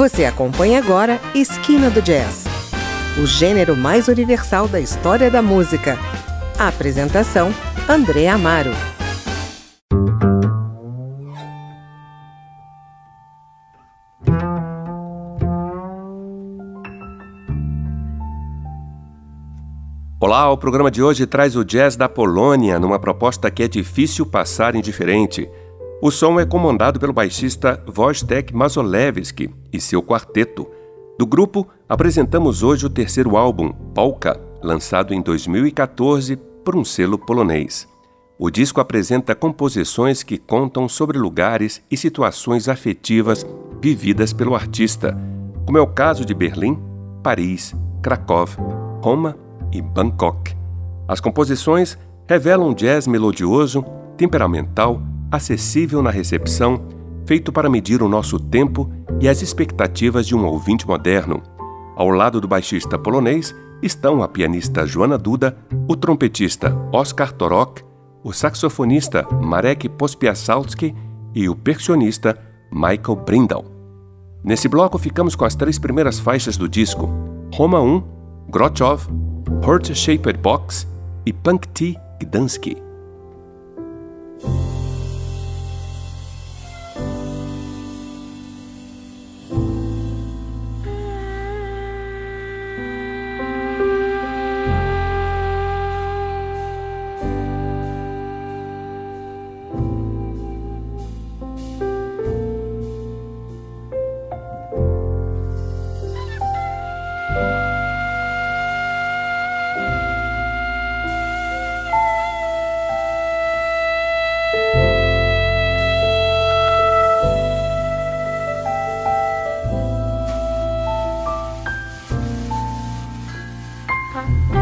Você acompanha agora Esquina do Jazz, o gênero mais universal da história da música. A apresentação: André Amaro. Olá, o programa de hoje traz o jazz da Polônia numa proposta que é difícil passar indiferente. O som é comandado pelo baixista Wojtek Mazolewski e seu quarteto. Do grupo, apresentamos hoje o terceiro álbum, Polka, lançado em 2014 por um selo polonês. O disco apresenta composições que contam sobre lugares e situações afetivas vividas pelo artista, como é o caso de Berlim, Paris, Krakow, Roma e Bangkok. As composições revelam jazz melodioso, temperamental acessível na recepção, feito para medir o nosso tempo e as expectativas de um ouvinte moderno. Ao lado do baixista polonês estão a pianista Joana Duda, o trompetista Oskar Torok, o saxofonista Marek Pospiasalski e o percussionista Michael Brindal. Nesse bloco ficamos com as três primeiras faixas do disco: Roma 1, Grochov, Heart Shaped Box e Punkty Gdansky. Bye.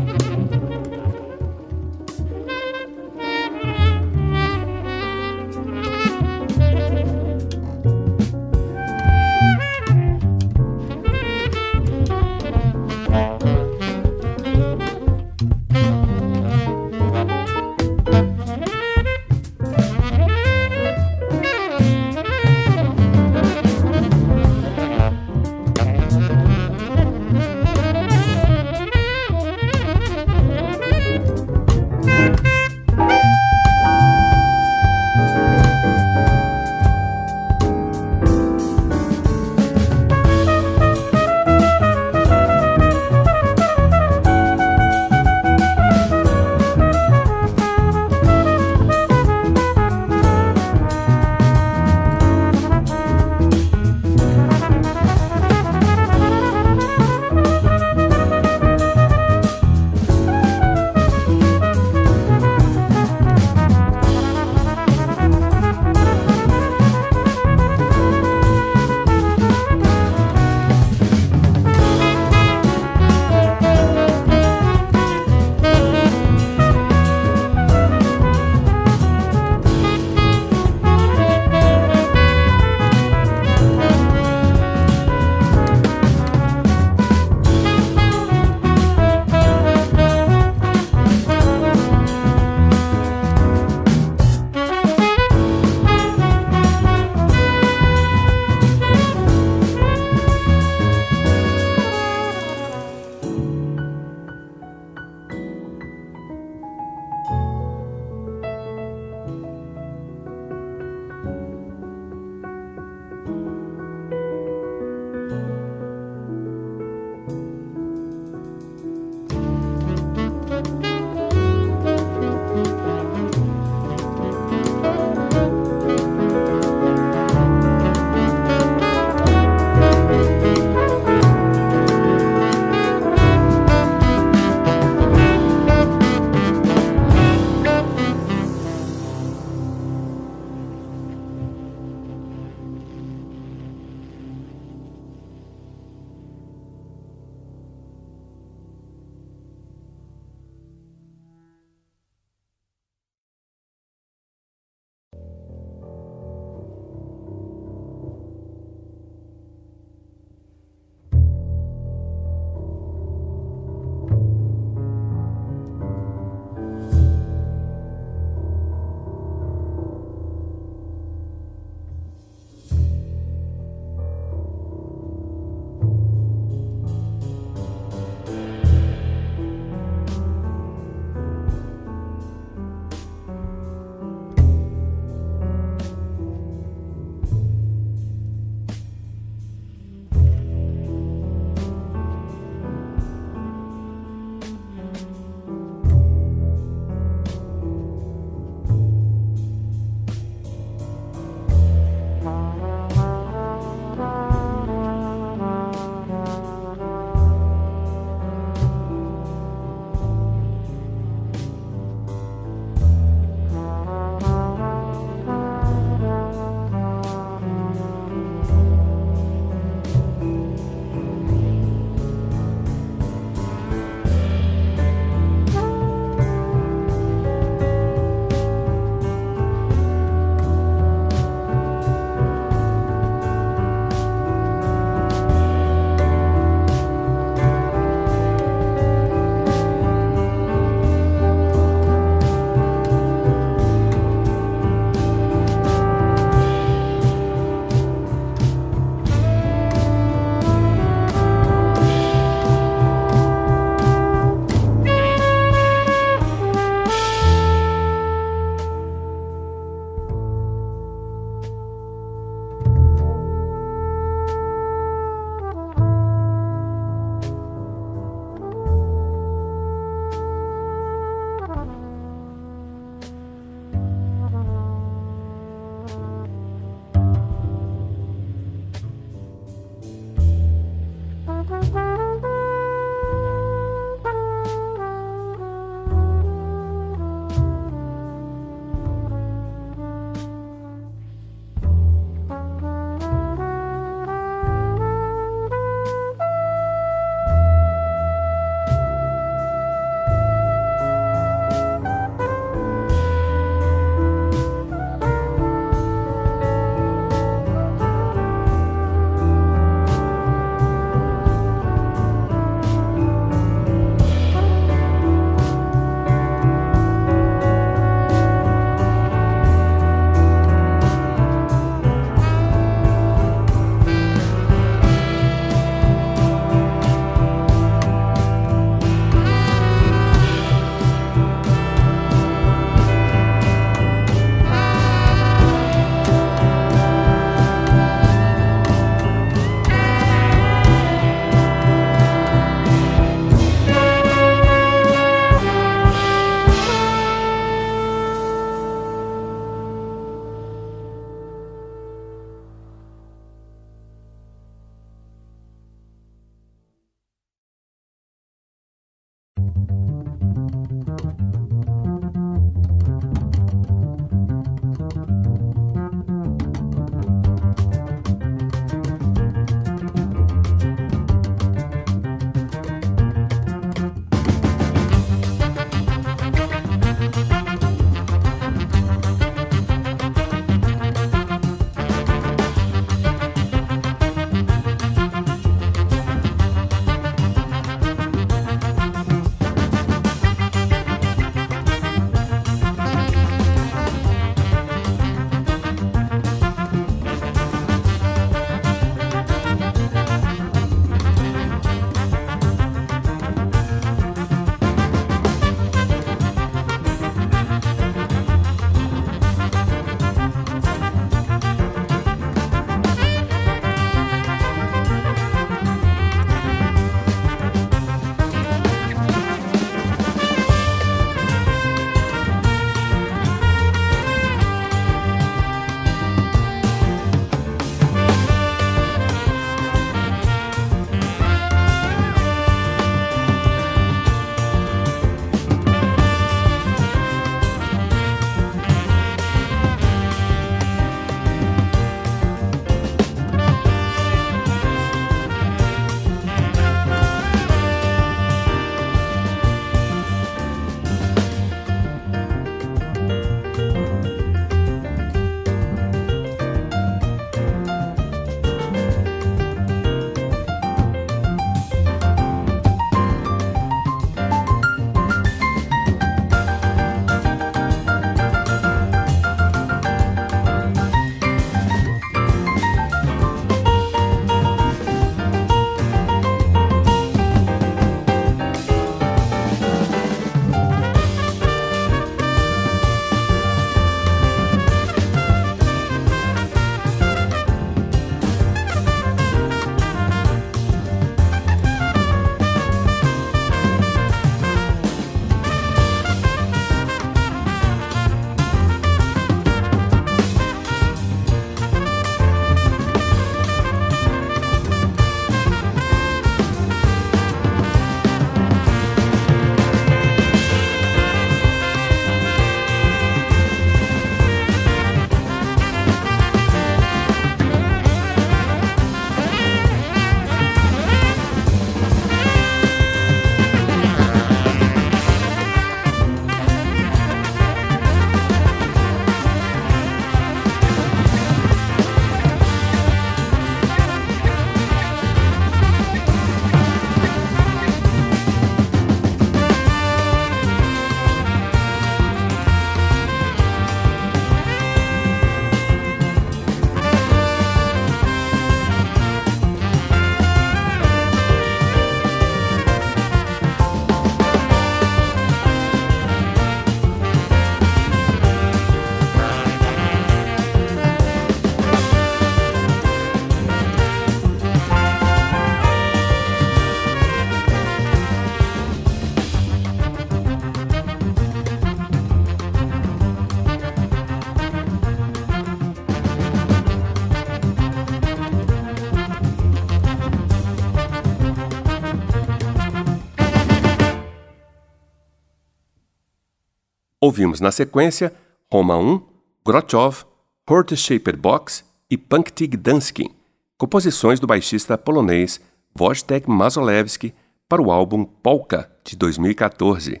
Ouvimos na sequência Roma 1, Grotchov, Horte-Shaped Box e Punktig Danskin, composições do baixista polonês Wojtek Mazolewski para o álbum Polka de 2014.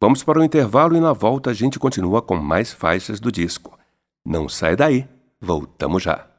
Vamos para o intervalo e na volta a gente continua com mais faixas do disco. Não sai daí, voltamos já.